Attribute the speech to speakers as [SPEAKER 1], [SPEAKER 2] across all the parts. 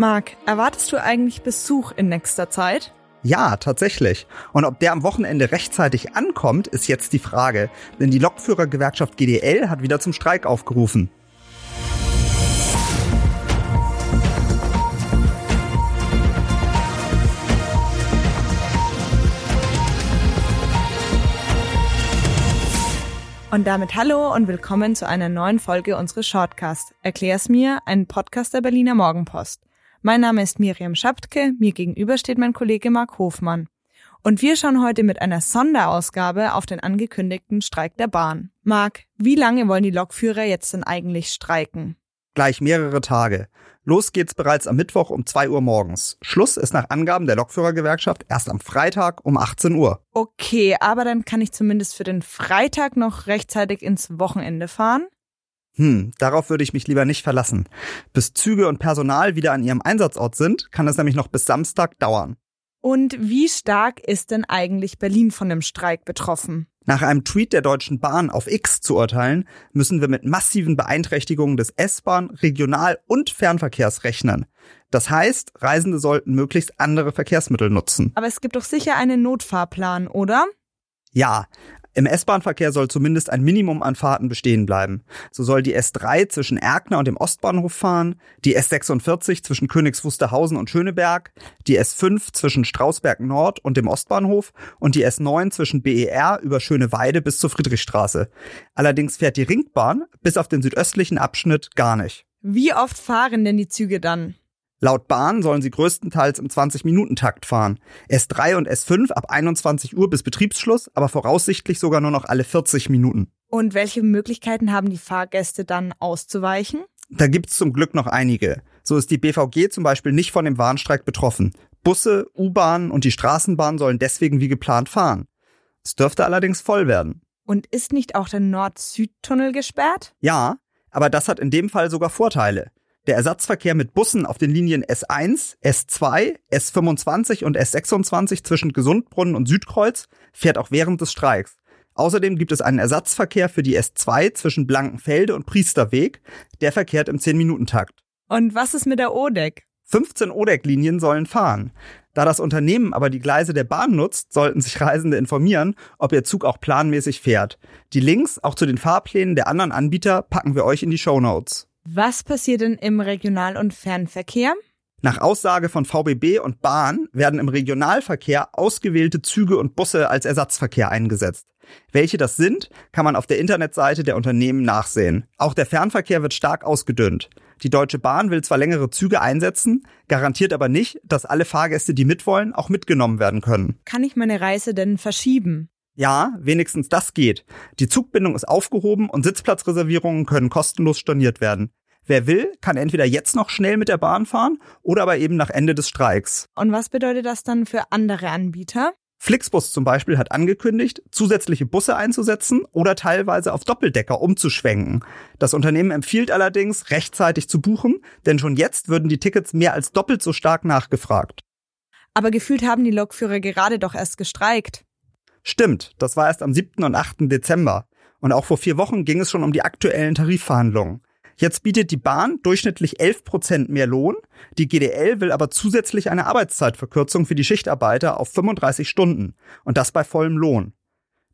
[SPEAKER 1] Marc, erwartest du eigentlich Besuch in nächster Zeit?
[SPEAKER 2] Ja, tatsächlich. Und ob der am Wochenende rechtzeitig ankommt, ist jetzt die Frage. Denn die Lokführergewerkschaft GDL hat wieder zum Streik aufgerufen.
[SPEAKER 1] Und damit hallo und willkommen zu einer neuen Folge unseres Shortcast. Erklär's mir, ein Podcast der Berliner Morgenpost. Mein Name ist Miriam Schaptke, mir gegenüber steht mein Kollege Marc Hofmann. Und wir schauen heute mit einer Sonderausgabe auf den angekündigten Streik der Bahn. Marc, wie lange wollen die Lokführer jetzt denn eigentlich streiken?
[SPEAKER 2] Gleich mehrere Tage. Los geht's bereits am Mittwoch um 2 Uhr morgens. Schluss ist nach Angaben der Lokführergewerkschaft erst am Freitag um 18 Uhr.
[SPEAKER 1] Okay, aber dann kann ich zumindest für den Freitag noch rechtzeitig ins Wochenende fahren.
[SPEAKER 2] Hm, darauf würde ich mich lieber nicht verlassen. Bis Züge und Personal wieder an ihrem Einsatzort sind, kann es nämlich noch bis Samstag dauern.
[SPEAKER 1] Und wie stark ist denn eigentlich Berlin von dem Streik betroffen?
[SPEAKER 2] Nach einem Tweet der Deutschen Bahn auf X zu urteilen, müssen wir mit massiven Beeinträchtigungen des S-Bahn, Regional- und Fernverkehrs rechnen. Das heißt, Reisende sollten möglichst andere Verkehrsmittel nutzen.
[SPEAKER 1] Aber es gibt doch sicher einen Notfahrplan, oder?
[SPEAKER 2] Ja, im S-Bahn-Verkehr soll zumindest ein Minimum an Fahrten bestehen bleiben. So soll die S3 zwischen Erkner und dem Ostbahnhof fahren, die S46 zwischen Königs Wusterhausen und Schöneberg, die S5 zwischen Strausberg Nord und dem Ostbahnhof und die S9 zwischen BER über Schöneweide bis zur Friedrichstraße. Allerdings fährt die Ringbahn bis auf den südöstlichen Abschnitt gar nicht.
[SPEAKER 1] Wie oft fahren denn die Züge dann?
[SPEAKER 2] Laut Bahn sollen sie größtenteils im 20-Minuten-Takt fahren. S3 und S5 ab 21 Uhr bis Betriebsschluss, aber voraussichtlich sogar nur noch alle 40 Minuten.
[SPEAKER 1] Und welche Möglichkeiten haben die Fahrgäste dann auszuweichen?
[SPEAKER 2] Da gibt's zum Glück noch einige. So ist die BVG zum Beispiel nicht von dem Warnstreik betroffen. Busse, U-Bahnen und die Straßenbahn sollen deswegen wie geplant fahren. Es dürfte allerdings voll werden.
[SPEAKER 1] Und ist nicht auch der Nord-Süd-Tunnel gesperrt?
[SPEAKER 2] Ja, aber das hat in dem Fall sogar Vorteile. Der Ersatzverkehr mit Bussen auf den Linien S1, S2, S25 und S26 zwischen Gesundbrunnen und Südkreuz fährt auch während des Streiks. Außerdem gibt es einen Ersatzverkehr für die S2 zwischen Blankenfelde und Priesterweg. Der verkehrt im 10-Minuten-Takt.
[SPEAKER 1] Und was ist mit der ODEC?
[SPEAKER 2] 15 ODEC-Linien sollen fahren. Da das Unternehmen aber die Gleise der Bahn nutzt, sollten sich Reisende informieren, ob ihr Zug auch planmäßig fährt. Die Links auch zu den Fahrplänen der anderen Anbieter packen wir euch in die Show Notes.
[SPEAKER 1] Was passiert denn im Regional- und Fernverkehr?
[SPEAKER 2] Nach Aussage von VBB und Bahn werden im Regionalverkehr ausgewählte Züge und Busse als Ersatzverkehr eingesetzt. Welche das sind, kann man auf der Internetseite der Unternehmen nachsehen. Auch der Fernverkehr wird stark ausgedünnt. Die Deutsche Bahn will zwar längere Züge einsetzen, garantiert aber nicht, dass alle Fahrgäste, die mitwollen, auch mitgenommen werden können.
[SPEAKER 1] Kann ich meine Reise denn verschieben?
[SPEAKER 2] Ja, wenigstens das geht. Die Zugbindung ist aufgehoben und Sitzplatzreservierungen können kostenlos storniert werden. Wer will, kann entweder jetzt noch schnell mit der Bahn fahren oder aber eben nach Ende des Streiks.
[SPEAKER 1] Und was bedeutet das dann für andere Anbieter?
[SPEAKER 2] Flixbus zum Beispiel hat angekündigt, zusätzliche Busse einzusetzen oder teilweise auf Doppeldecker umzuschwenken. Das Unternehmen empfiehlt allerdings, rechtzeitig zu buchen, denn schon jetzt würden die Tickets mehr als doppelt so stark nachgefragt.
[SPEAKER 1] Aber gefühlt haben die Lokführer gerade doch erst gestreikt.
[SPEAKER 2] Stimmt, das war erst am 7. und 8. Dezember. Und auch vor vier Wochen ging es schon um die aktuellen Tarifverhandlungen. Jetzt bietet die Bahn durchschnittlich 11 Prozent mehr Lohn. Die GDL will aber zusätzlich eine Arbeitszeitverkürzung für die Schichtarbeiter auf 35 Stunden. Und das bei vollem Lohn.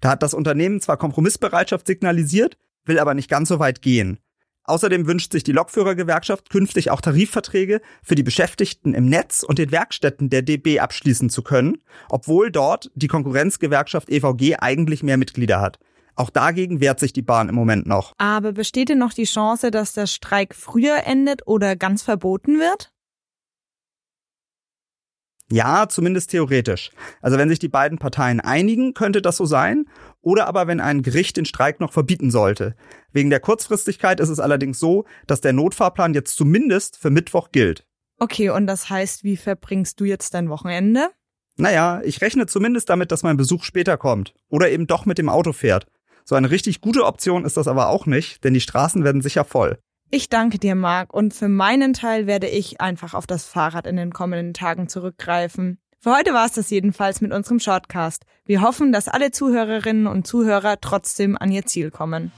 [SPEAKER 2] Da hat das Unternehmen zwar Kompromissbereitschaft signalisiert, will aber nicht ganz so weit gehen. Außerdem wünscht sich die Lokführergewerkschaft künftig auch Tarifverträge für die Beschäftigten im Netz und den Werkstätten der DB abschließen zu können, obwohl dort die Konkurrenzgewerkschaft EVG eigentlich mehr Mitglieder hat. Auch dagegen wehrt sich die Bahn im Moment noch.
[SPEAKER 1] Aber besteht denn noch die Chance, dass der Streik früher endet oder ganz verboten wird?
[SPEAKER 2] Ja, zumindest theoretisch. Also wenn sich die beiden Parteien einigen, könnte das so sein. Oder aber wenn ein Gericht den Streik noch verbieten sollte. Wegen der Kurzfristigkeit ist es allerdings so, dass der Notfahrplan jetzt zumindest für Mittwoch gilt.
[SPEAKER 1] Okay, und das heißt, wie verbringst du jetzt dein Wochenende?
[SPEAKER 2] Naja, ich rechne zumindest damit, dass mein Besuch später kommt. Oder eben doch mit dem Auto fährt. So eine richtig gute Option ist das aber auch nicht, denn die Straßen werden sicher voll.
[SPEAKER 1] Ich danke dir, Marc, und für meinen Teil werde ich einfach auf das Fahrrad in den kommenden Tagen zurückgreifen. Für heute war es das jedenfalls mit unserem Shortcast. Wir hoffen, dass alle Zuhörerinnen und Zuhörer trotzdem an ihr Ziel kommen.